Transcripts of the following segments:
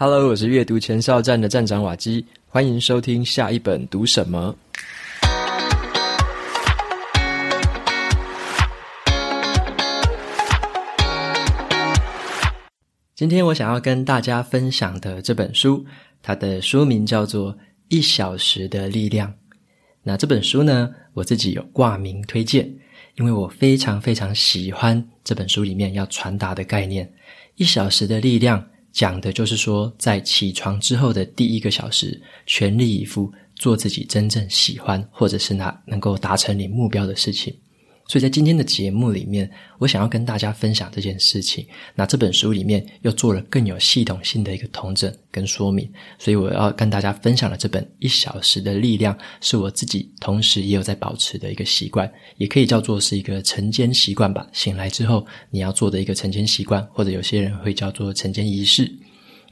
Hello，我是阅读前哨站的站长瓦基，欢迎收听下一本读什么。今天我想要跟大家分享的这本书，它的书名叫做《一小时的力量》。那这本书呢，我自己有挂名推荐，因为我非常非常喜欢这本书里面要传达的概念。一小时的力量讲的就是说，在起床之后的第一个小时，全力以赴做自己真正喜欢，或者是那能够达成你目标的事情。所以在今天的节目里面，我想要跟大家分享这件事情。那这本书里面又做了更有系统性的一个统整跟说明，所以我要跟大家分享的这本《一小时的力量》，是我自己同时也有在保持的一个习惯，也可以叫做是一个晨间习惯吧。醒来之后你要做的一个晨间习惯，或者有些人会叫做晨间仪式。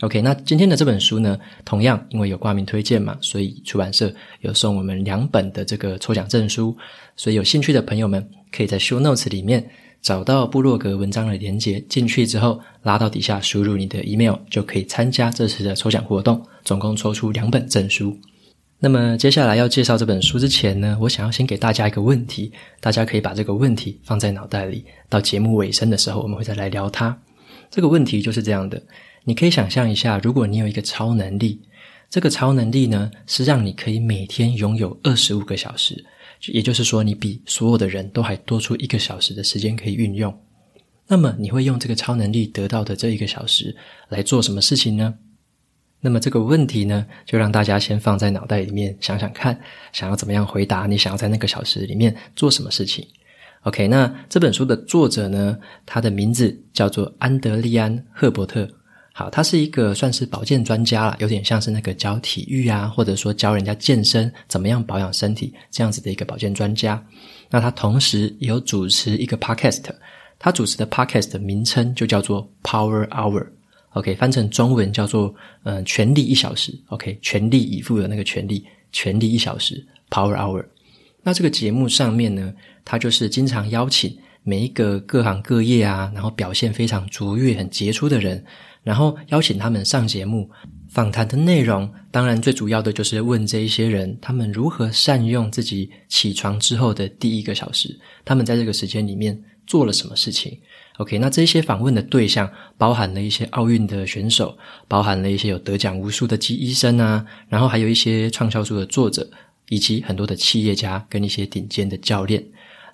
OK，那今天的这本书呢，同样因为有挂名推荐嘛，所以出版社有送我们两本的这个抽奖证书，所以有兴趣的朋友们可以在 Show Notes 里面找到部落格文章的连接，进去之后拉到底下输入你的 email 就可以参加这次的抽奖活动，总共抽出两本证书。那么接下来要介绍这本书之前呢，我想要先给大家一个问题，大家可以把这个问题放在脑袋里，到节目尾声的时候我们会再来聊它。这个问题就是这样的。你可以想象一下，如果你有一个超能力，这个超能力呢，是让你可以每天拥有二十五个小时，也就是说，你比所有的人都还多出一个小时的时间可以运用。那么，你会用这个超能力得到的这一个小时来做什么事情呢？那么这个问题呢，就让大家先放在脑袋里面想想看，想要怎么样回答？你想要在那个小时里面做什么事情？OK，那这本书的作者呢，他的名字叫做安德利安·赫伯特。好，他是一个算是保健专家啦，有点像是那个教体育啊，或者说教人家健身，怎么样保养身体这样子的一个保健专家。那他同时也有主持一个 podcast，他主持的 podcast 的名称就叫做 Power Hour，OK，翻成中文叫做嗯全力一小时，OK，全力以赴的那个全力，全力一小时 Power Hour。那这个节目上面呢，他就是经常邀请每一个各行各业啊，然后表现非常卓越、很杰出的人。然后邀请他们上节目，访谈的内容当然最主要的就是问这一些人，他们如何善用自己起床之后的第一个小时，他们在这个时间里面做了什么事情。OK，那这些访问的对象包含了一些奥运的选手，包含了一些有得奖无数的医生啊，然后还有一些畅销书的作者，以及很多的企业家跟一些顶尖的教练。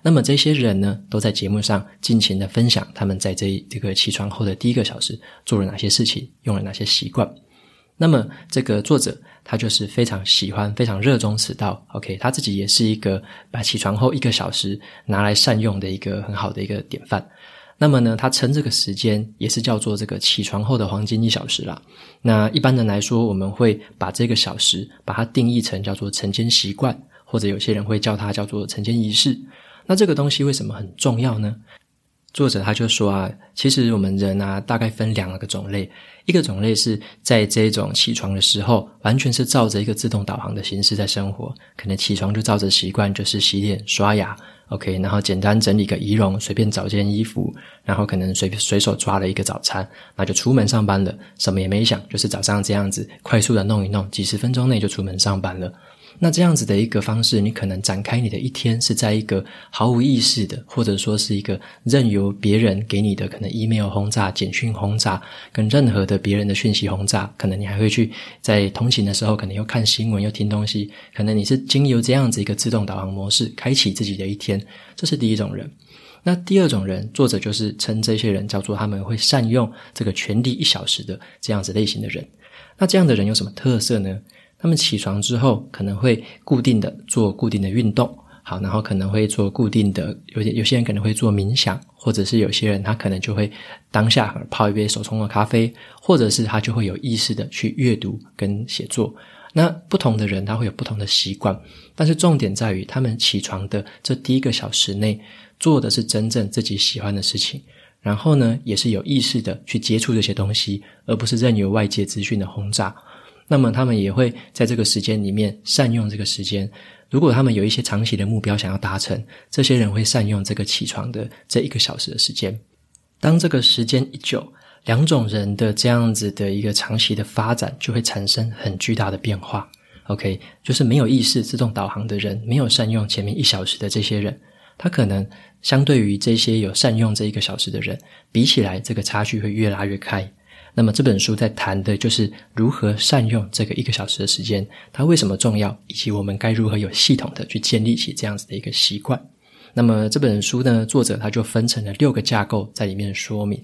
那么这些人呢，都在节目上尽情的分享他们在这这个起床后的第一个小时做了哪些事情，用了哪些习惯。那么这个作者他就是非常喜欢、非常热衷此道。OK，他自己也是一个把起床后一个小时拿来善用的一个很好的一个典范。那么呢，他称这个时间也是叫做这个起床后的黄金一小时啦。那一般人来说，我们会把这个小时把它定义成叫做晨间习惯，或者有些人会叫它叫做晨间仪式。那这个东西为什么很重要呢？作者他就说啊，其实我们人啊，大概分两个种类，一个种类是在这种起床的时候，完全是照着一个自动导航的形式在生活，可能起床就照着习惯，就是洗脸、刷牙，OK，然后简单整理个仪容，随便找件衣服，然后可能随随手抓了一个早餐，那就出门上班了，什么也没想，就是早上这样子快速的弄一弄，几十分钟内就出门上班了。那这样子的一个方式，你可能展开你的一天是在一个毫无意识的，或者说是一个任由别人给你的可能 email 轰炸、简讯轰炸，跟任何的别人的讯息轰炸，可能你还会去在通勤的时候，可能又看新闻又听东西，可能你是经由这样子一个自动导航模式开启自己的一天，这是第一种人。那第二种人，作者就是称这些人叫做他们会善用这个全力一小时的这样子类型的人。那这样的人有什么特色呢？他们起床之后可能会固定的做固定的运动，好，然后可能会做固定的，有些有些人可能会做冥想，或者是有些人他可能就会当下泡一杯手冲的咖啡，或者是他就会有意识的去阅读跟写作。那不同的人他会有不同的习惯，但是重点在于他们起床的这第一个小时内做的是真正自己喜欢的事情，然后呢也是有意识的去接触这些东西，而不是任由外界资讯的轰炸。那么他们也会在这个时间里面善用这个时间。如果他们有一些长期的目标想要达成，这些人会善用这个起床的这一个小时的时间。当这个时间一久，两种人的这样子的一个长期的发展，就会产生很巨大的变化。OK，就是没有意识自动导航的人，没有善用前面一小时的这些人，他可能相对于这些有善用这一个小时的人，比起来，这个差距会越拉越开。那么这本书在谈的就是如何善用这个一个小时的时间，它为什么重要，以及我们该如何有系统的去建立起这样子的一个习惯。那么这本书呢，作者他就分成了六个架构在里面说明，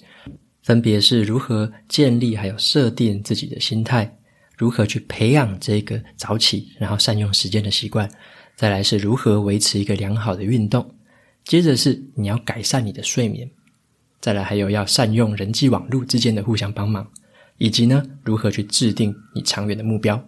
分别是如何建立还有设定自己的心态。如何去培养这个早起，然后善用时间的习惯？再来是如何维持一个良好的运动？接着是你要改善你的睡眠。再来还有要善用人际网络之间的互相帮忙，以及呢，如何去制定你长远的目标。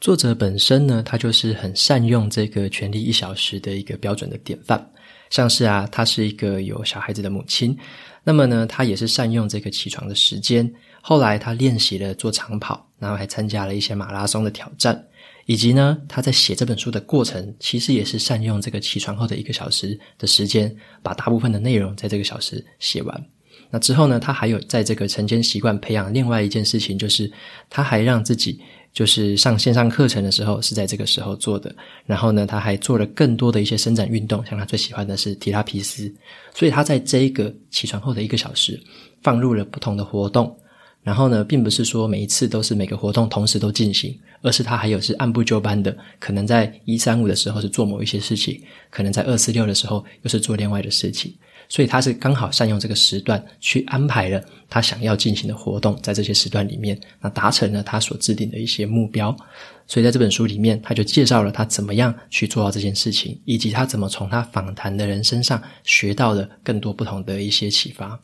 作者本身呢，他就是很善用这个权利一小时的一个标准的典范。像是啊，他是一个有小孩子的母亲，那么呢，他也是善用这个起床的时间。后来他练习了做长跑，然后还参加了一些马拉松的挑战，以及呢，他在写这本书的过程，其实也是善用这个起床后的一个小时的时间，把大部分的内容在这个小时写完。那之后呢，他还有在这个晨间习惯培养另外一件事情，就是他还让自己就是上线上课程的时候是在这个时候做的。然后呢，他还做了更多的一些伸展运动，像他最喜欢的是提拉皮斯，所以他在这一个起床后的一个小时放入了不同的活动。然后呢，并不是说每一次都是每个活动同时都进行，而是它还有是按部就班的。可能在一三五的时候是做某一些事情，可能在二四六的时候又是做另外的事情。所以他是刚好善用这个时段去安排了他想要进行的活动，在这些时段里面，那达成了他所制定的一些目标。所以在这本书里面，他就介绍了他怎么样去做到这件事情，以及他怎么从他访谈的人身上学到了更多不同的一些启发。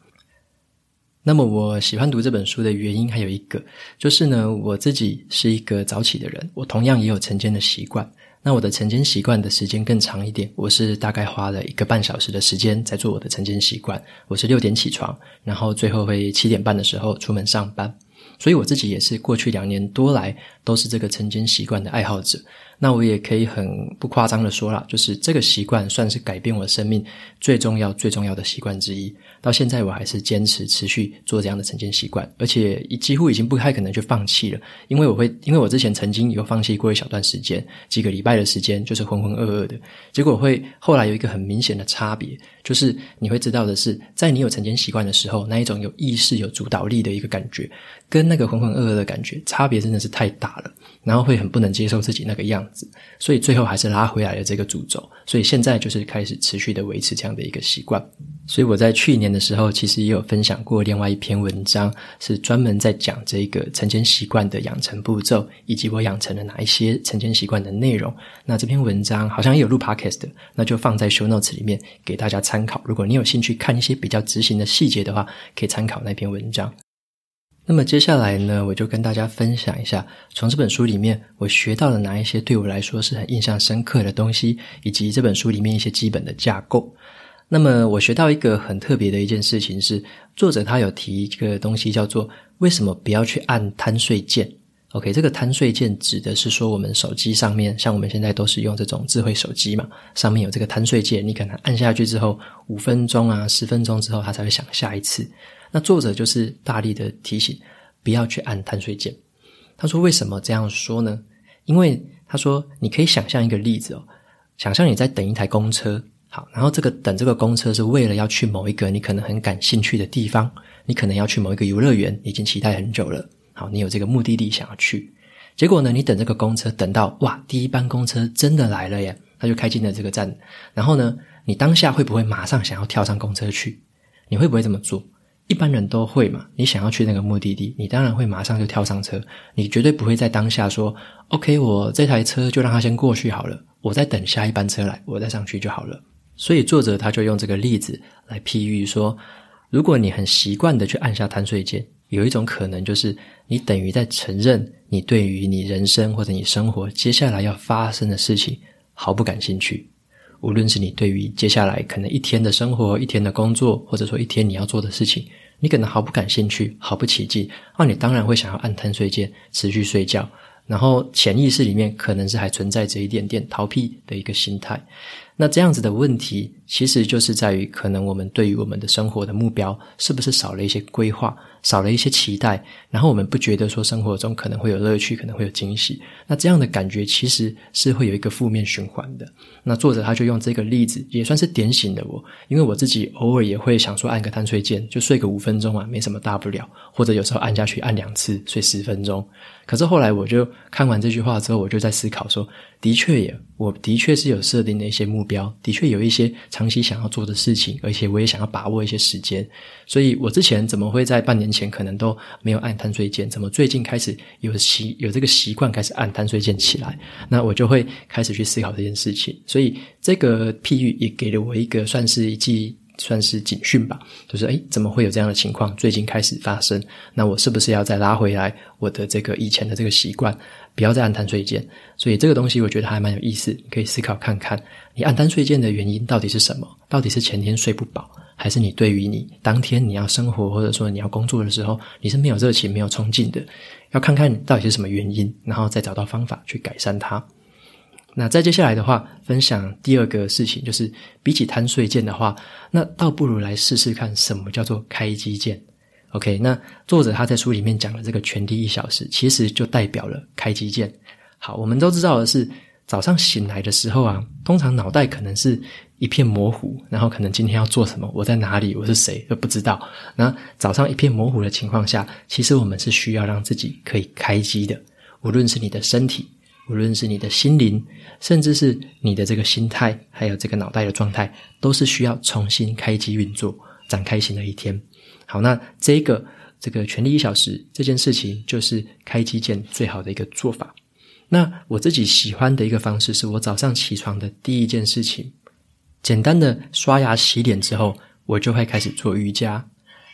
那么我喜欢读这本书的原因还有一个，就是呢，我自己是一个早起的人，我同样也有晨间的习惯。那我的晨间习惯的时间更长一点，我是大概花了一个半小时的时间在做我的晨间习惯。我是六点起床，然后最后会七点半的时候出门上班。所以我自己也是过去两年多来都是这个晨间习惯的爱好者。那我也可以很不夸张的说了，就是这个习惯算是改变我生命最重要最重要的习惯之一。到现在我还是坚持持续做这样的晨间习惯，而且几乎已经不太可能去放弃了，因为我会，因为我之前曾经有放弃过一小段时间，几个礼拜的时间就是浑浑噩噩的，结果会后来有一个很明显的差别，就是你会知道的是，在你有晨间习惯的时候，那一种有意识、有主导力的一个感觉，跟那个浑浑噩噩的感觉差别真的是太大了。然后会很不能接受自己那个样子，所以最后还是拉回来了这个主轴。所以现在就是开始持续的维持这样的一个习惯。所以我在去年的时候，其实也有分享过另外一篇文章，是专门在讲这个晨间习惯的养成步骤，以及我养成了哪一些晨间习惯的内容。那这篇文章好像也有录 podcast，那就放在 show notes 里面给大家参考。如果你有兴趣看一些比较执行的细节的话，可以参考那篇文章。那么接下来呢，我就跟大家分享一下，从这本书里面我学到了哪一些对我来说是很印象深刻的东西，以及这本书里面一些基本的架构。那么我学到一个很特别的一件事情是，作者他有提一个东西叫做“为什么不要去按贪睡键”。OK，这个贪睡键指的是说我们手机上面，像我们现在都是用这种智慧手机嘛，上面有这个贪睡键，你可能按下去之后，五分钟啊、十分钟之后，它才会响下一次。那作者就是大力的提醒，不要去按贪睡键。他说：“为什么这样说呢？因为他说，你可以想象一个例子哦，想象你在等一台公车，好，然后这个等这个公车是为了要去某一个你可能很感兴趣的地方，你可能要去某一个游乐园，已经期待很久了。好，你有这个目的地想要去，结果呢，你等这个公车等到哇，第一班公车真的来了耶，他就开进了这个站，然后呢，你当下会不会马上想要跳上公车去？你会不会这么做？”一般人都会嘛，你想要去那个目的地，你当然会马上就跳上车，你绝对不会在当下说，OK，我这台车就让它先过去好了，我再等下一班车来，我再上去就好了。所以作者他就用这个例子来譬喻说，如果你很习惯的去按下贪睡键，有一种可能就是你等于在承认你对于你人生或者你生活接下来要发生的事情毫不感兴趣。无论是你对于接下来可能一天的生活、一天的工作，或者说一天你要做的事情，你可能毫不感兴趣、毫不起劲，那你当然会想要按贪睡键，持续睡觉。然后潜意识里面可能是还存在着一点点逃避的一个心态。那这样子的问题，其实就是在于可能我们对于我们的生活的目标是不是少了一些规划，少了一些期待，然后我们不觉得说生活中可能会有乐趣，可能会有惊喜，那这样的感觉其实是会有一个负面循环的。那作者他就用这个例子，也算是点醒了我，因为我自己偶尔也会想说按个贪睡键，就睡个五分钟啊，没什么大不了，或者有时候按下去按两次，睡十分钟。可是后来我就看完这句话之后，我就在思考说，的确也，我的确是有设定的一些目标，的确有一些长期想要做的事情，而且我也想要把握一些时间。所以我之前怎么会在半年前可能都没有按贪睡键，怎么最近开始有习有这个习惯开始按贪睡键起来？那我就会开始去思考这件事情。所以这个譬喻也给了我一个算是一记。算是警讯吧，就是诶，怎么会有这样的情况？最近开始发生，那我是不是要再拉回来我的这个以前的这个习惯，不要再按贪睡键？所以这个东西我觉得还蛮有意思，可以思考看看，你按贪睡键的原因到底是什么？到底是前天睡不饱，还是你对于你当天你要生活或者说你要工作的时候，你是没有热情、没有冲劲的？要看看到底是什么原因，然后再找到方法去改善它。那再接下来的话，分享第二个事情，就是比起贪睡键的话，那倒不如来试试看什么叫做开机键。OK，那作者他在书里面讲的这个全第一小时，其实就代表了开机键。好，我们都知道的是，早上醒来的时候啊，通常脑袋可能是一片模糊，然后可能今天要做什么，我在哪里，我是谁都不知道。那早上一片模糊的情况下，其实我们是需要让自己可以开机的，无论是你的身体。无论是你的心灵，甚至是你的这个心态，还有这个脑袋的状态，都是需要重新开机运作、展开新的一天。好，那这个这个全力一小时这件事情，就是开机键最好的一个做法。那我自己喜欢的一个方式，是我早上起床的第一件事情，简单的刷牙洗脸之后，我就会开始做瑜伽。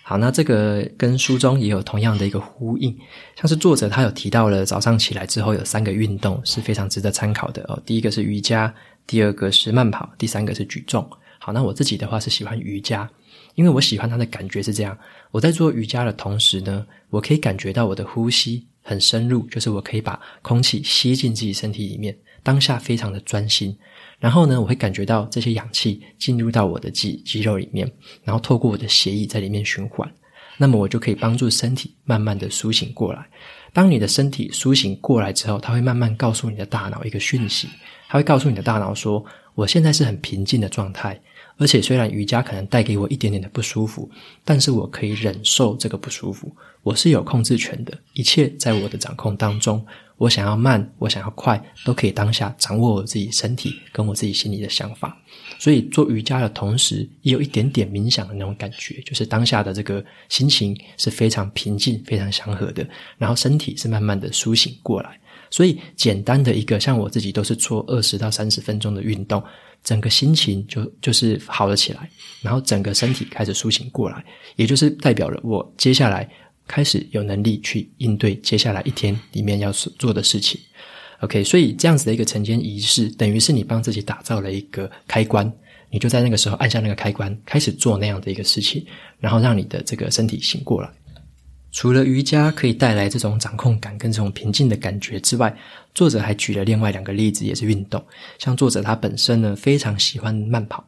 好，那这个跟书中也有同样的一个呼应，像是作者他有提到了早上起来之后有三个运动是非常值得参考的哦。第一个是瑜伽，第二个是慢跑，第三个是举重。好，那我自己的话是喜欢瑜伽，因为我喜欢它的感觉是这样：我在做瑜伽的同时呢，我可以感觉到我的呼吸很深入，就是我可以把空气吸进自己身体里面，当下非常的专心。然后呢，我会感觉到这些氧气进入到我的肌肌肉里面，然后透过我的血液在里面循环，那么我就可以帮助身体慢慢的苏醒过来。当你的身体苏醒过来之后，它会慢慢告诉你的大脑一个讯息，它会告诉你的大脑说：“我现在是很平静的状态，而且虽然瑜伽可能带给我一点点的不舒服，但是我可以忍受这个不舒服，我是有控制权的，一切在我的掌控当中。”我想要慢，我想要快，都可以当下掌握我自己身体跟我自己心里的想法。所以做瑜伽的同时，也有一点点冥想的那种感觉，就是当下的这个心情是非常平静、非常祥和的，然后身体是慢慢的苏醒过来。所以简单的一个，像我自己都是做二十到三十分钟的运动，整个心情就就是好了起来，然后整个身体开始苏醒过来，也就是代表了我接下来。开始有能力去应对接下来一天里面要做的事情，OK，所以这样子的一个晨间仪式，等于是你帮自己打造了一个开关，你就在那个时候按下那个开关，开始做那样的一个事情，然后让你的这个身体醒过来。除了瑜伽可以带来这种掌控感跟这种平静的感觉之外，作者还举了另外两个例子，也是运动。像作者他本身呢，非常喜欢慢跑，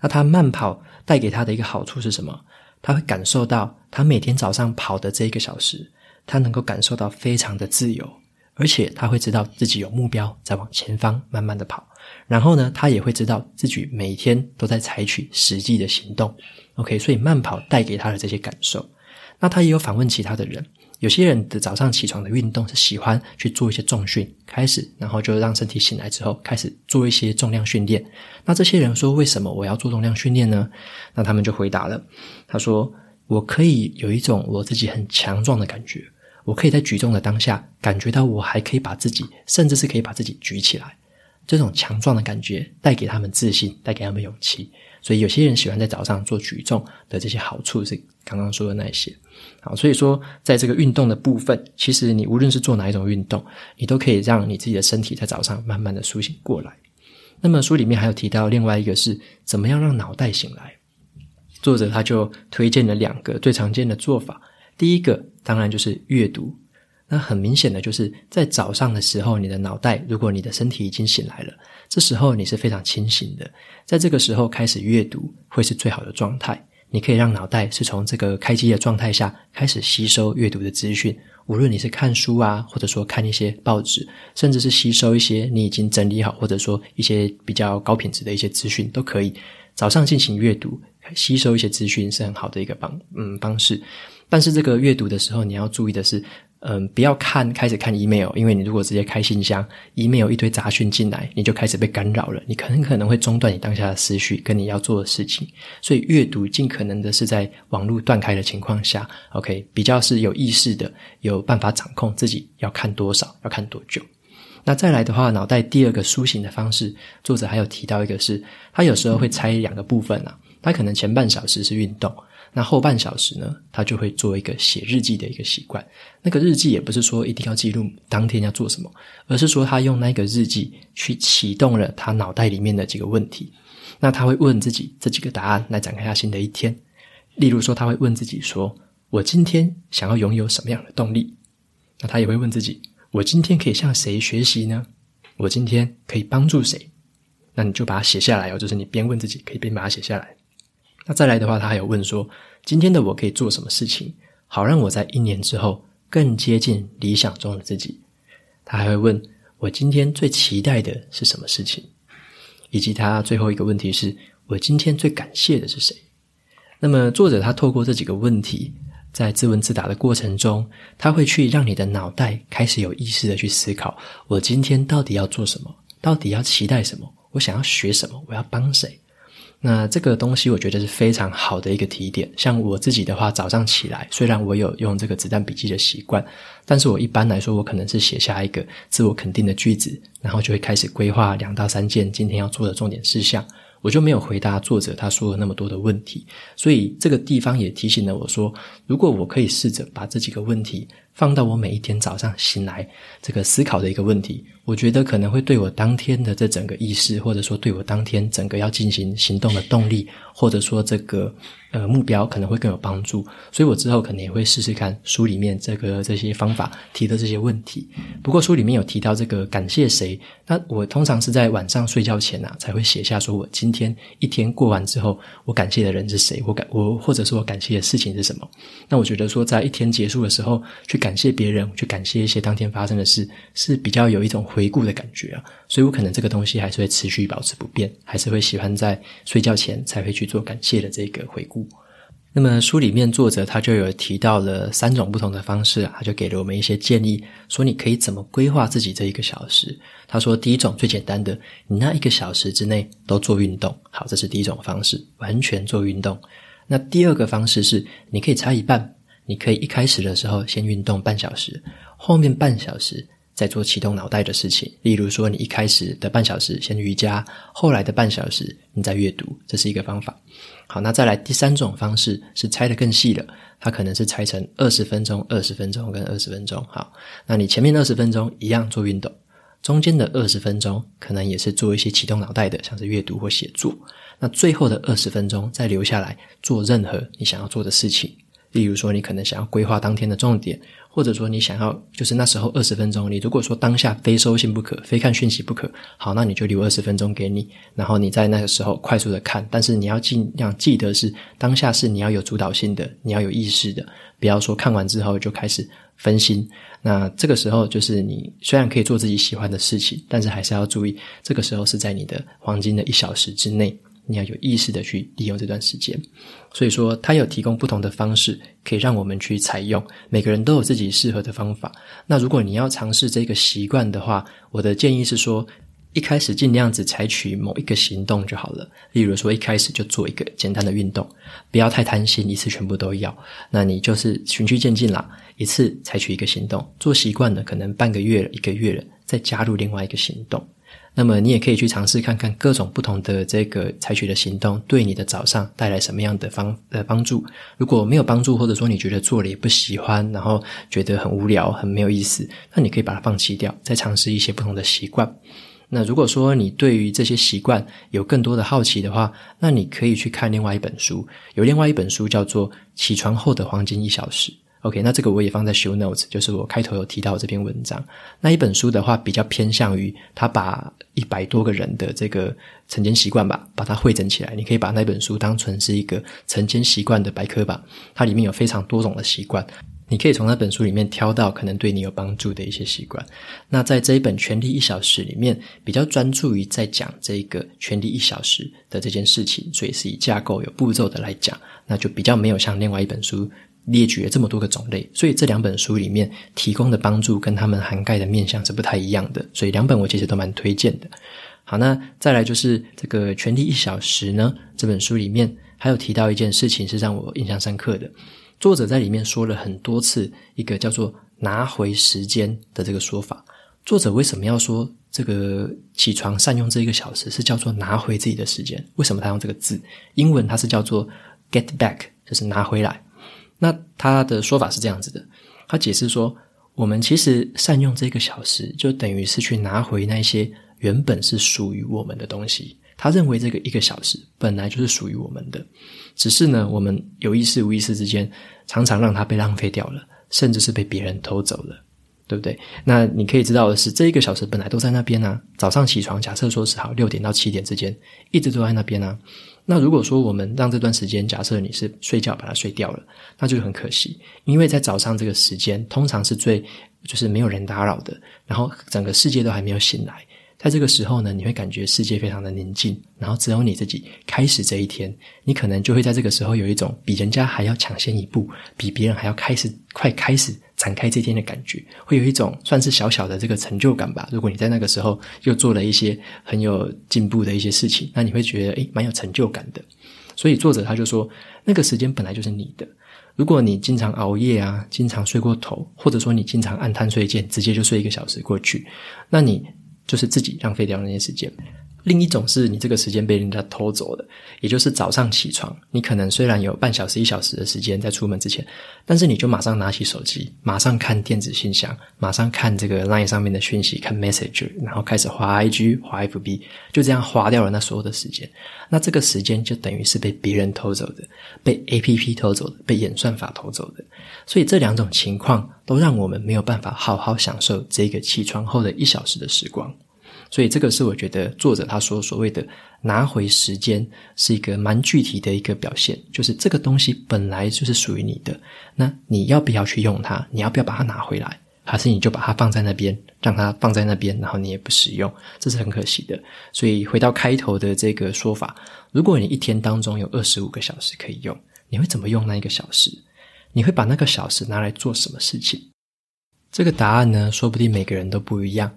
那他慢跑带给他的一个好处是什么？他会感受到，他每天早上跑的这一个小时，他能够感受到非常的自由，而且他会知道自己有目标在往前方慢慢的跑。然后呢，他也会知道自己每天都在采取实际的行动。OK，所以慢跑带给他的这些感受。那他也有访问其他的人。有些人的早上起床的运动是喜欢去做一些重训，开始，然后就让身体醒来之后开始做一些重量训练。那这些人说，为什么我要做重量训练呢？那他们就回答了，他说：“我可以有一种我自己很强壮的感觉，我可以在举重的当下感觉到我还可以把自己，甚至是可以把自己举起来。这种强壮的感觉带给他们自信，带给他们勇气。所以有些人喜欢在早上做举重的这些好处是刚刚说的那些。”好，所以说，在这个运动的部分，其实你无论是做哪一种运动，你都可以让你自己的身体在早上慢慢的苏醒过来。那么书里面还有提到另外一个是怎么样让脑袋醒来，作者他就推荐了两个最常见的做法。第一个当然就是阅读。那很明显的就是在早上的时候，你的脑袋，如果你的身体已经醒来了，这时候你是非常清醒的，在这个时候开始阅读会是最好的状态。你可以让脑袋是从这个开机的状态下开始吸收阅读的资讯，无论你是看书啊，或者说看一些报纸，甚至是吸收一些你已经整理好，或者说一些比较高品质的一些资讯都可以。早上进行阅读，吸收一些资讯是很好的一个方嗯方式。但是这个阅读的时候，你要注意的是。嗯，不要看开始看 email，因为你如果直接开信箱，email 一堆杂讯进来，你就开始被干扰了，你可能可能会中断你当下的思绪跟你要做的事情。所以阅读尽可能的是在网络断开的情况下，OK，比较是有意识的，有办法掌控自己要看多少，要看多久。那再来的话，脑袋第二个苏醒的方式，作者还有提到一个是，他有时候会拆两个部分啊，他可能前半小时是运动。那后半小时呢，他就会做一个写日记的一个习惯。那个日记也不是说一定要记录当天要做什么，而是说他用那个日记去启动了他脑袋里面的几个问题。那他会问自己这几个答案来展开他新的一天。例如说，他会问自己说：“我今天想要拥有什么样的动力？”那他也会问自己：“我今天可以向谁学习呢？我今天可以帮助谁？”那你就把它写下来哦，就是你边问自己，可以边把它写下来。那再来的话，他还有问说：今天的我可以做什么事情，好让我在一年之后更接近理想中的自己？他还会问我今天最期待的是什么事情，以及他最后一个问题是我今天最感谢的是谁？那么作者他透过这几个问题，在自问自答的过程中，他会去让你的脑袋开始有意识的去思考：我今天到底要做什么？到底要期待什么？我想要学什么？我要帮谁？那这个东西我觉得是非常好的一个提点。像我自己的话，早上起来，虽然我有用这个子弹笔记的习惯，但是我一般来说，我可能是写下一个自我肯定的句子，然后就会开始规划两到三件今天要做的重点事项。我就没有回答作者他说了那么多的问题，所以这个地方也提醒了我说，如果我可以试着把这几个问题放到我每一天早上醒来这个思考的一个问题。我觉得可能会对我当天的这整个意识，或者说对我当天整个要进行行动的动力，或者说这个呃目标，可能会更有帮助。所以我之后可能也会试试看书里面这个这些方法提的这些问题。不过书里面有提到这个感谢谁，那我通常是在晚上睡觉前啊才会写下，说我今天一天过完之后，我感谢的人是谁，我感我或者说我感谢的事情是什么。那我觉得说在一天结束的时候去感谢别人，去感谢一些当天发生的事，是比较有一种。回顾的感觉啊，所以我可能这个东西还是会持续保持不变，还是会喜欢在睡觉前才会去做感谢的这个回顾。那么书里面作者他就有提到了三种不同的方式啊，他就给了我们一些建议，说你可以怎么规划自己这一个小时。他说第一种最简单的，你那一个小时之内都做运动，好，这是第一种方式，完全做运动。那第二个方式是，你可以拆一半，你可以一开始的时候先运动半小时，后面半小时。在做启动脑袋的事情，例如说，你一开始的半小时先瑜伽，后来的半小时你再阅读，这是一个方法。好，那再来第三种方式是拆得更细的，它可能是拆成二十分钟、二十分钟跟二十分钟。好，那你前面二十分钟一样做运动，中间的二十分钟可能也是做一些启动脑袋的，像是阅读或写作。那最后的二十分钟再留下来做任何你想要做的事情。例如说，你可能想要规划当天的重点，或者说你想要就是那时候二十分钟，你如果说当下非收信不可，非看讯息不可，好，那你就留二十分钟给你，然后你在那个时候快速的看，但是你要尽量记得是当下是你要有主导性的，你要有意识的，不要说看完之后就开始分心。那这个时候就是你虽然可以做自己喜欢的事情，但是还是要注意，这个时候是在你的黄金的一小时之内。你要有意识的去利用这段时间，所以说他有提供不同的方式，可以让我们去采用。每个人都有自己适合的方法。那如果你要尝试这个习惯的话，我的建议是说，一开始尽量只采取某一个行动就好了。例如说，一开始就做一个简单的运动，不要太贪心，一次全部都要。那你就是循序渐进啦，一次采取一个行动，做习惯了，可能半个月，一个月了，再加入另外一个行动。那么你也可以去尝试看看各种不同的这个采取的行动对你的早上带来什么样的方呃帮助。如果没有帮助，或者说你觉得做了也不喜欢，然后觉得很无聊、很没有意思，那你可以把它放弃掉，再尝试一些不同的习惯。那如果说你对于这些习惯有更多的好奇的话，那你可以去看另外一本书，有另外一本书叫做《起床后的黄金一小时》。OK，那这个我也放在 show notes，就是我开头有提到这篇文章。那一本书的话，比较偏向于他把一百多个人的这个晨间习惯吧，把它汇整起来。你可以把那本书当成是一个晨间习惯的百科吧，它里面有非常多种的习惯，你可以从那本书里面挑到可能对你有帮助的一些习惯。那在这一本《权力一小时》里面，比较专注于在讲这个权力一小时的这件事情，所以是以架构有步骤的来讲，那就比较没有像另外一本书。列举了这么多个种类，所以这两本书里面提供的帮助跟他们涵盖的面向是不太一样的，所以两本我其实都蛮推荐的。好，那再来就是这个《权力一小时》呢，这本书里面还有提到一件事情是让我印象深刻的，作者在里面说了很多次一个叫做“拿回时间”的这个说法。作者为什么要说这个起床善用这一个小时是叫做拿回自己的时间？为什么他用这个字？英文它是叫做 “get back”，就是拿回来。那他的说法是这样子的，他解释说，我们其实善用这个小时，就等于是去拿回那些原本是属于我们的东西。他认为这个一个小时本来就是属于我们的，只是呢，我们有意识无意识之间，常常让它被浪费掉了，甚至是被别人偷走了。对不对？那你可以知道的是，这一个小时本来都在那边啊。早上起床，假设说是好六点到七点之间，一直都在那边啊。那如果说我们让这段时间，假设你是睡觉把它睡掉了，那就很可惜，因为在早上这个时间，通常是最就是没有人打扰的，然后整个世界都还没有醒来。在这个时候呢，你会感觉世界非常的宁静，然后只有你自己开始这一天，你可能就会在这个时候有一种比人家还要抢先一步，比别人还要开始快开始展开这天的感觉，会有一种算是小小的这个成就感吧。如果你在那个时候又做了一些很有进步的一些事情，那你会觉得诶，蛮有成就感的。所以作者他就说，那个时间本来就是你的。如果你经常熬夜啊，经常睡过头，或者说你经常按贪睡键，直接就睡一个小时过去，那你。就是自己浪费掉那些时间。另一种是你这个时间被人家偷走的，也就是早上起床，你可能虽然有半小时、一小时的时间在出门之前，但是你就马上拿起手机，马上看电子信箱，马上看这个 LINE 上面的讯息，看 Message，然后开始滑 IG、滑 FB，就这样划掉了那所有的时间。那这个时间就等于是被别人偷走的，被 APP 偷走的，被演算法偷走的。所以这两种情况都让我们没有办法好好享受这个起床后的一小时的时光。所以这个是我觉得作者他说所谓的拿回时间是一个蛮具体的一个表现，就是这个东西本来就是属于你的，那你要不要去用它？你要不要把它拿回来？还是你就把它放在那边，让它放在那边，然后你也不使用？这是很可惜的。所以回到开头的这个说法，如果你一天当中有二十五个小时可以用，你会怎么用那一个小时？你会把那个小时拿来做什么事情？这个答案呢，说不定每个人都不一样。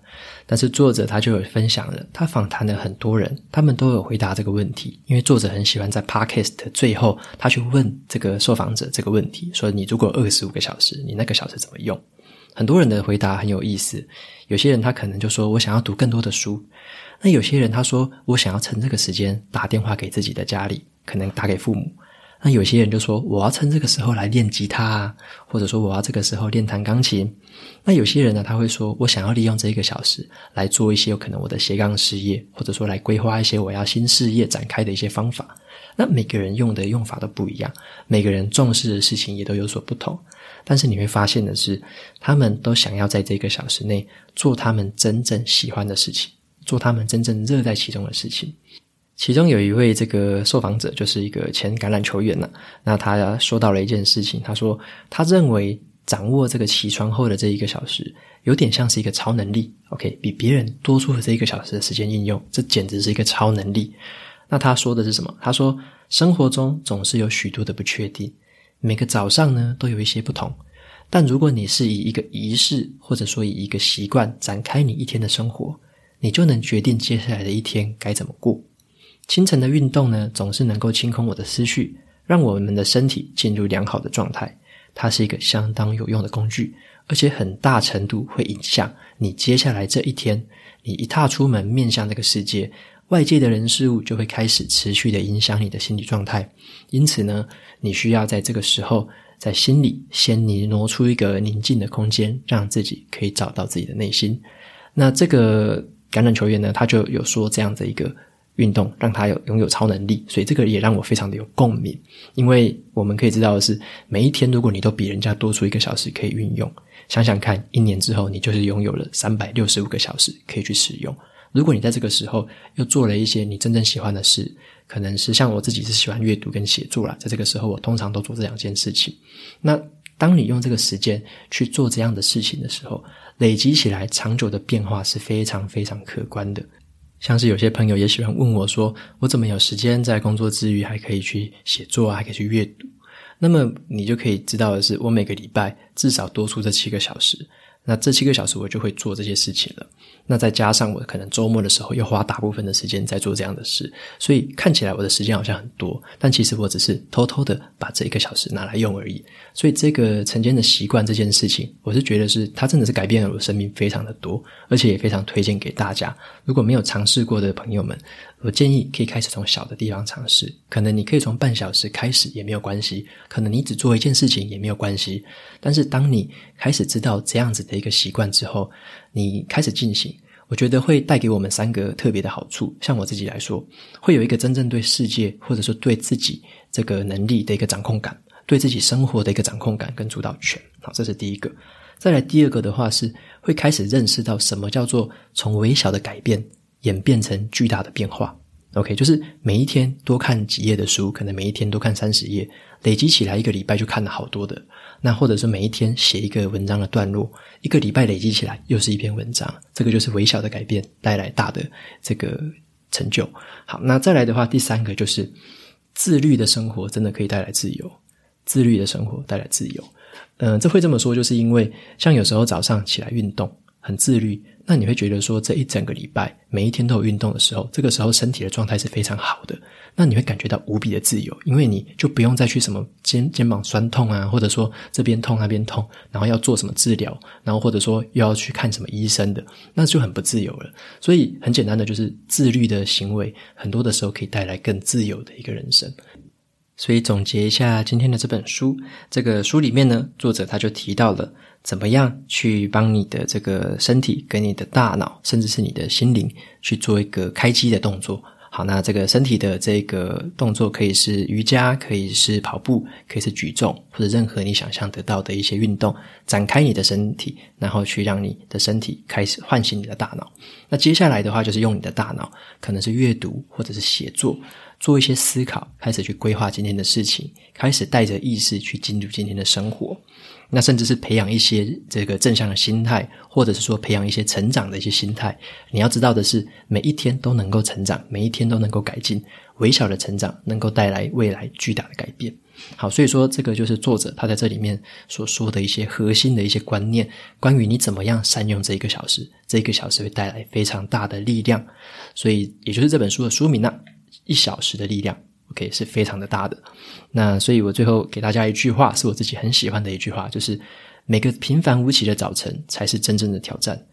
但是作者他就有分享了，他访谈了很多人，他们都有回答这个问题。因为作者很喜欢在 podcast 最后，他去问这个受访者这个问题：说你如果二十五个小时，你那个小时怎么用？很多人的回答很有意思。有些人他可能就说我想要读更多的书。那有些人他说我想要趁这个时间打电话给自己的家里，可能打给父母。那有些人就说，我要趁这个时候来练吉他啊，或者说我要这个时候练弹钢琴。那有些人呢，他会说，我想要利用这一个小时来做一些有可能我的斜杠事业，或者说来规划一些我要新事业展开的一些方法。那每个人用的用法都不一样，每个人重视的事情也都有所不同。但是你会发现的是，他们都想要在这个小时内做他们真正喜欢的事情，做他们真正热在其中的事情。其中有一位这个受访者，就是一个前橄榄球员呢。那他说到了一件事情，他说他认为掌握这个起床后的这一个小时，有点像是一个超能力。OK，比别人多出了这一个小时的时间应用，这简直是一个超能力。那他说的是什么？他说生活中总是有许多的不确定，每个早上呢都有一些不同。但如果你是以一个仪式，或者说以一个习惯展开你一天的生活，你就能决定接下来的一天该怎么过。清晨的运动呢，总是能够清空我的思绪，让我们的身体进入良好的状态。它是一个相当有用的工具，而且很大程度会影响你接下来这一天。你一踏出门，面向这个世界，外界的人事物就会开始持续的影响你的心理状态。因此呢，你需要在这个时候，在心里先你挪出一个宁静的空间，让自己可以找到自己的内心。那这个橄榄球员呢，他就有说这样的一个。运动，让他有拥有超能力，所以这个也让我非常的有共鸣。因为我们可以知道的是，每一天如果你都比人家多出一个小时可以运用，想想看，一年之后你就是拥有了三百六十五个小时可以去使用。如果你在这个时候又做了一些你真正喜欢的事，可能是像我自己是喜欢阅读跟写作啦，在这个时候我通常都做这两件事情。那当你用这个时间去做这样的事情的时候，累积起来长久的变化是非常非常可观的。像是有些朋友也喜欢问我说，我怎么有时间在工作之余还可以去写作啊，还可以去阅读？那么你就可以知道的是，我每个礼拜至少多出这七个小时。那这七个小时我就会做这些事情了。那再加上我可能周末的时候又花大部分的时间在做这样的事，所以看起来我的时间好像很多，但其实我只是偷偷的把这一个小时拿来用而已。所以这个晨间的习惯这件事情，我是觉得是它真的是改变了我的生命非常的多，而且也非常推荐给大家。如果没有尝试过的朋友们，我建议可以开始从小的地方尝试，可能你可以从半小时开始也没有关系，可能你只做一件事情也没有关系。但是当你开始知道这样子的一个习惯之后，你开始进行，我觉得会带给我们三个特别的好处。像我自己来说，会有一个真正对世界或者说对自己这个能力的一个掌控感，对自己生活的一个掌控感跟主导权。好，这是第一个。再来第二个的话是会开始认识到什么叫做从微小的改变。演变成巨大的变化，OK，就是每一天多看几页的书，可能每一天多看三十页，累积起来一个礼拜就看了好多的。那或者是每一天写一个文章的段落，一个礼拜累积起来又是一篇文章，这个就是微小的改变带来大的这个成就。好，那再来的话，第三个就是自律的生活真的可以带来自由，自律的生活带来自由。嗯、这会这么说，就是因为像有时候早上起来运动，很自律。那你会觉得说，这一整个礼拜每一天都有运动的时候，这个时候身体的状态是非常好的。那你会感觉到无比的自由，因为你就不用再去什么肩肩膀酸痛啊，或者说这边痛那边痛，然后要做什么治疗，然后或者说又要去看什么医生的，那就很不自由了。所以很简单的，就是自律的行为，很多的时候可以带来更自由的一个人生。所以总结一下今天的这本书，这个书里面呢，作者他就提到了。怎么样去帮你的这个身体跟你的大脑，甚至是你的心灵去做一个开机的动作？好，那这个身体的这个动作可以是瑜伽，可以是跑步，可以是举重，或者任何你想象得到的一些运动，展开你的身体，然后去让你的身体开始唤醒你的大脑。那接下来的话，就是用你的大脑，可能是阅读或者是写作，做一些思考，开始去规划今天的事情，开始带着意识去进入今天的生活。那甚至是培养一些这个正向的心态，或者是说培养一些成长的一些心态。你要知道的是，每一天都能够成长，每一天都能够改进，微小的成长能够带来未来巨大的改变。好，所以说这个就是作者他在这里面所说的一些核心的一些观念，关于你怎么样善用这一个小时，这一个小时会带来非常大的力量。所以，也就是这本书的书名呢，啊，一小时的力量。OK，是非常的大的。那所以我最后给大家一句话，是我自己很喜欢的一句话，就是每个平凡无奇的早晨才是真正的挑战，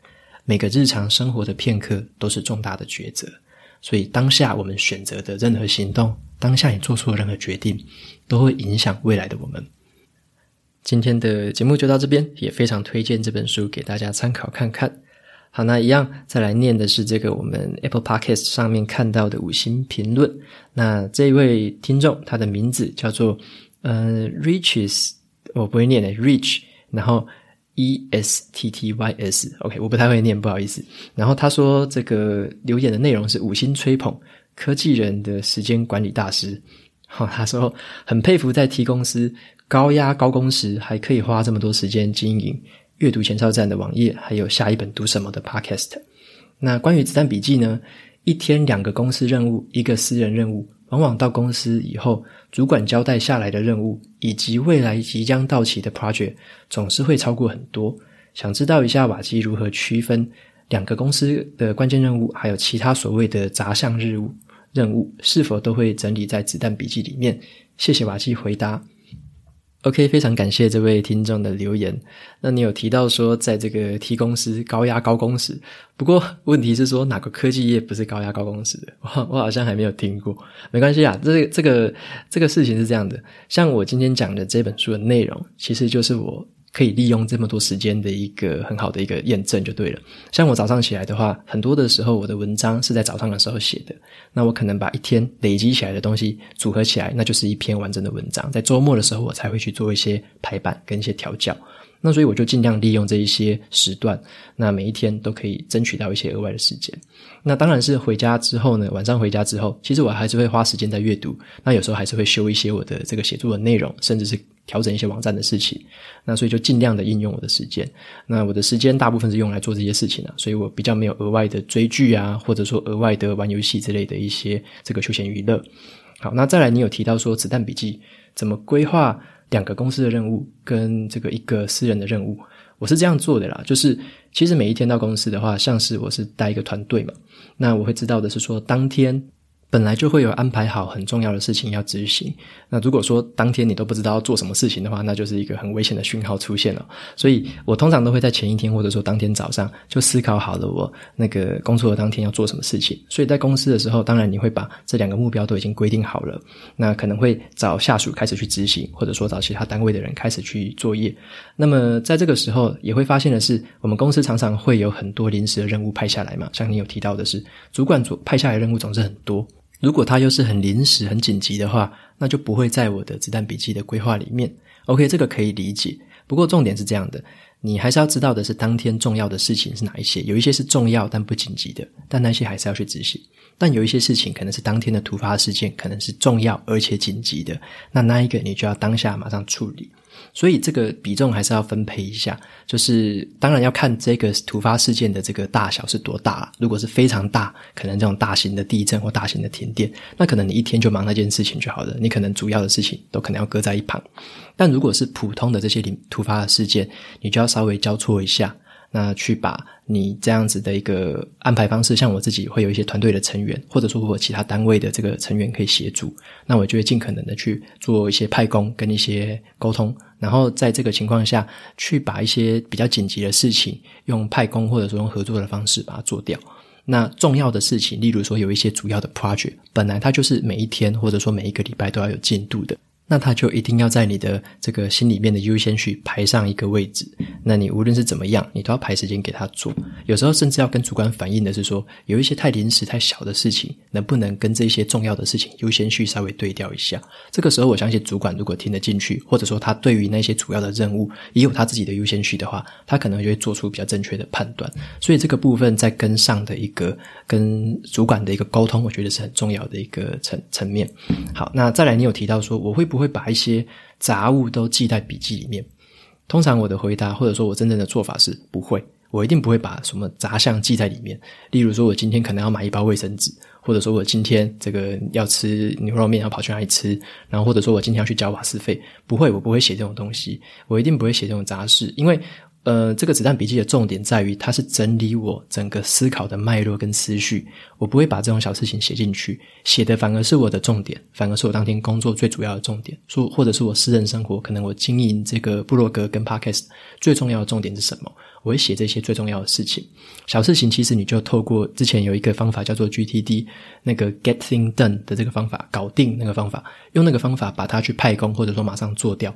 每个日常生活的片刻都是重大的抉择。所以当下我们选择的任何行动，当下你做出的任何决定，都会影响未来的我们。今天的节目就到这边，也非常推荐这本书给大家参考看看。好，那一样再来念的是这个我们 Apple Podcast 上面看到的五星评论。那这一位听众，他的名字叫做呃 Riches，我不会念的 Rich，然后 E S T T Y S，OK，我不太会念，不好意思。然后他说这个留言的内容是五星吹捧科技人的时间管理大师。好，他说很佩服在 T 公司高压高工时还可以花这么多时间经营。阅读前哨站的网页，还有下一本读什么的 Podcast。那关于子弹笔记呢？一天两个公司任务，一个私人任务，往往到公司以后，主管交代下来的任务，以及未来即将到期的 project，总是会超过很多。想知道一下瓦基如何区分两个公司的关键任务，还有其他所谓的杂项任务，任务是否都会整理在子弹笔记里面？谢谢瓦基回答。OK，非常感谢这位听众的留言。那你有提到说，在这个 T 公司高压高工时，不过问题是说哪个科技业不是高压高工时的？我我好像还没有听过。没关系啊，这这个这个事情是这样的。像我今天讲的这本书的内容，其实就是我可以利用这么多时间的一个很好的一个验证就对了。像我早上起来的话，很多的时候我的文章是在早上的时候写的，那我可能把一天累积起来的东西组合起来，那就是一篇完整的文章。在周末的时候，我才会去做一些排版跟一些调教。那所以我就尽量利用这一些时段，那每一天都可以争取到一些额外的时间。那当然是回家之后呢，晚上回家之后，其实我还是会花时间在阅读。那有时候还是会修一些我的这个写作的内容，甚至是调整一些网站的事情。那所以就尽量的应用我的时间。那我的时间大部分是用来做这些事情的，所以我比较没有额外的追剧啊，或者说额外的玩游戏之类的一些这个休闲娱乐。好，那再来你有提到说子弹笔记怎么规划？两个公司的任务跟这个一个私人的任务，我是这样做的啦。就是其实每一天到公司的话，像是我是带一个团队嘛，那我会知道的是说当天。本来就会有安排好很重要的事情要执行。那如果说当天你都不知道要做什么事情的话，那就是一个很危险的讯号出现了。所以我通常都会在前一天或者说当天早上就思考好了我那个工作的当天要做什么事情。所以在公司的时候，当然你会把这两个目标都已经规定好了。那可能会找下属开始去执行，或者说找其他单位的人开始去作业。那么在这个时候也会发现的是，我们公司常常会有很多临时的任务派下来嘛。像你有提到的是，主管组派下来任务总是很多。如果它又是很临时、很紧急的话，那就不会在我的子弹笔记的规划里面。OK，这个可以理解。不过重点是这样的，你还是要知道的是当天重要的事情是哪一些。有一些是重要但不紧急的，但那些还是要去执行。但有一些事情可能是当天的突发事件，可能是重要而且紧急的，那那一个你就要当下马上处理。所以这个比重还是要分配一下，就是当然要看这个突发事件的这个大小是多大了。如果是非常大，可能这种大型的地震或大型的停电，那可能你一天就忙那件事情就好了，你可能主要的事情都可能要搁在一旁。但如果是普通的这些突发的事件，你就要稍微交错一下。那去把你这样子的一个安排方式，像我自己会有一些团队的成员，或者说我其他单位的这个成员可以协助，那我就会尽可能的去做一些派工跟一些沟通，然后在这个情况下去把一些比较紧急的事情用派工或者说用合作的方式把它做掉。那重要的事情，例如说有一些主要的 project，本来它就是每一天或者说每一个礼拜都要有进度的。那他就一定要在你的这个心里面的优先序排上一个位置。那你无论是怎么样，你都要排时间给他做。有时候甚至要跟主管反映的是说，有一些太临时、太小的事情，能不能跟这些重要的事情优先序稍微对调一下？这个时候，我相信主管如果听得进去，或者说他对于那些主要的任务也有他自己的优先序的话，他可能就会做出比较正确的判断。所以这个部分在跟上的一个跟主管的一个沟通，我觉得是很重要的一个层层面。好，那再来，你有提到说我会不会把一些杂物都记在笔记里面？通常我的回答或者说我真正的做法是不会，我一定不会把什么杂项记在里面。例如说，我今天可能要买一包卫生纸，或者说我今天这个要吃牛肉面，要跑去哪里吃，然后或者说我今天要去交瓦斯费，不会，我不会写这种东西，我一定不会写这种杂事，因为。呃，这个子弹笔记的重点在于，它是整理我整个思考的脉络跟思绪。我不会把这种小事情写进去，写的反而是我的重点，反而是我当天工作最主要的重点。说或者是我私人生活，可能我经营这个部落格跟 Podcast 最重要的重点是什么？我会写这些最重要的事情。小事情其实你就透过之前有一个方法叫做 GTD，那个 Get Thing Done 的这个方法，搞定那个方法，用那个方法把它去派工，或者说马上做掉。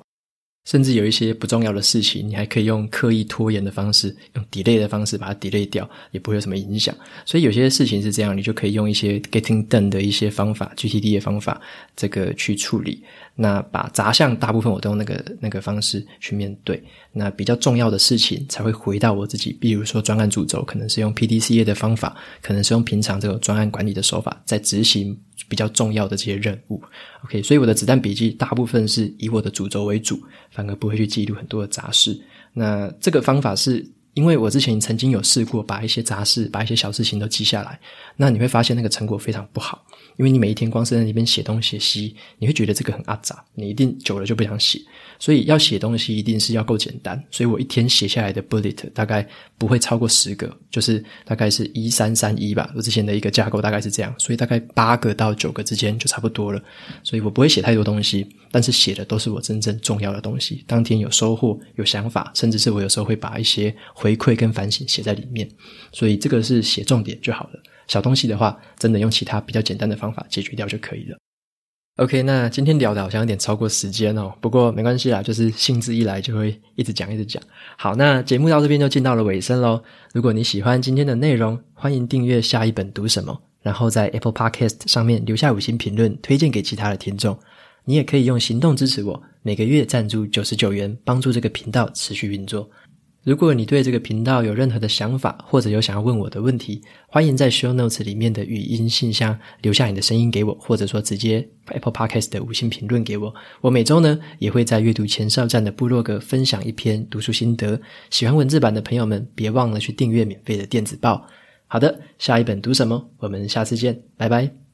甚至有一些不重要的事情，你还可以用刻意拖延的方式，用 delay 的方式把它 delay 掉，也不会有什么影响。所以有些事情是这样，你就可以用一些 getting done 的一些方法，GTD 的方法，这个去处理。那把杂项大部分我都用那个那个方式去面对。那比较重要的事情才会回到我自己，比如说专案主轴，可能是用 PDCA 的方法，可能是用平常这个专案管理的手法在执行。比较重要的这些任务，OK，所以我的子弹笔记大部分是以我的主轴为主，反而不会去记录很多的杂事。那这个方法是因为我之前曾经有试过把一些杂事、把一些小事情都记下来，那你会发现那个成果非常不好，因为你每一天光是在那边写东写西，你会觉得这个很阿杂，你一定久了就不想写。所以要写东西一定是要够简单，所以我一天写下来的 bullet 大概不会超过十个，就是大概是一三三一吧。我之前的一个架构大概是这样，所以大概八个到九个之间就差不多了。所以我不会写太多东西，但是写的都是我真正重要的东西。当天有收获、有想法，甚至是我有时候会把一些回馈跟反省写在里面。所以这个是写重点就好了，小东西的话，真的用其他比较简单的方法解决掉就可以了。OK，那今天聊的好像有点超过时间哦，不过没关系啦，就是兴致一来就会一直讲一直讲。好，那节目到这边就进到了尾声喽。如果你喜欢今天的内容，欢迎订阅下一本读什么，然后在 Apple Podcast 上面留下五星评论，推荐给其他的听众。你也可以用行动支持我，每个月赞助九十九元，帮助这个频道持续运作。如果你对这个频道有任何的想法，或者有想要问我的问题，欢迎在 Show Notes 里面的语音信箱留下你的声音给我，或者说直接 Apple Podcast 的五星评论给我。我每周呢也会在阅读前哨站的部落格分享一篇读书心得。喜欢文字版的朋友们，别忘了去订阅免费的电子报。好的，下一本读什么？我们下次见，拜拜。